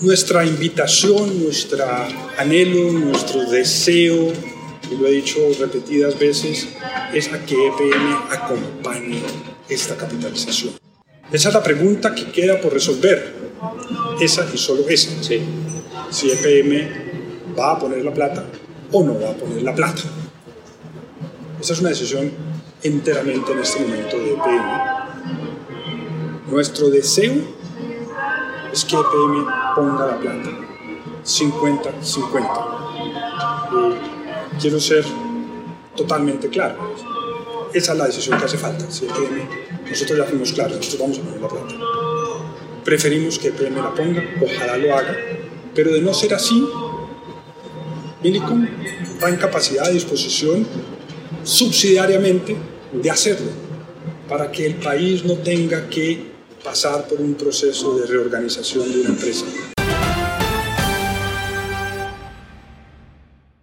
nuestra invitación, nuestro anhelo, nuestro deseo, y lo he dicho repetidas veces, es a que EPM acompañe esta capitalización. Esa es la pregunta que queda por resolver. Esa y solo esa. Si EPM va a poner la plata o no va a poner la plata. Esa es una decisión enteramente en este momento de EPM. Nuestro deseo es que EPM ponga la plata. 50-50. quiero ser totalmente claro. Esa es la decisión que hace falta. Si EPM, nosotros ya fuimos claros, nosotros vamos a poner la plata. Preferimos que EPM la ponga, ojalá lo haga, pero de no ser así, Milicom va en capacidad de disposición subsidiariamente de hacerlo, para que el país no tenga que pasar por un proceso de reorganización de una empresa.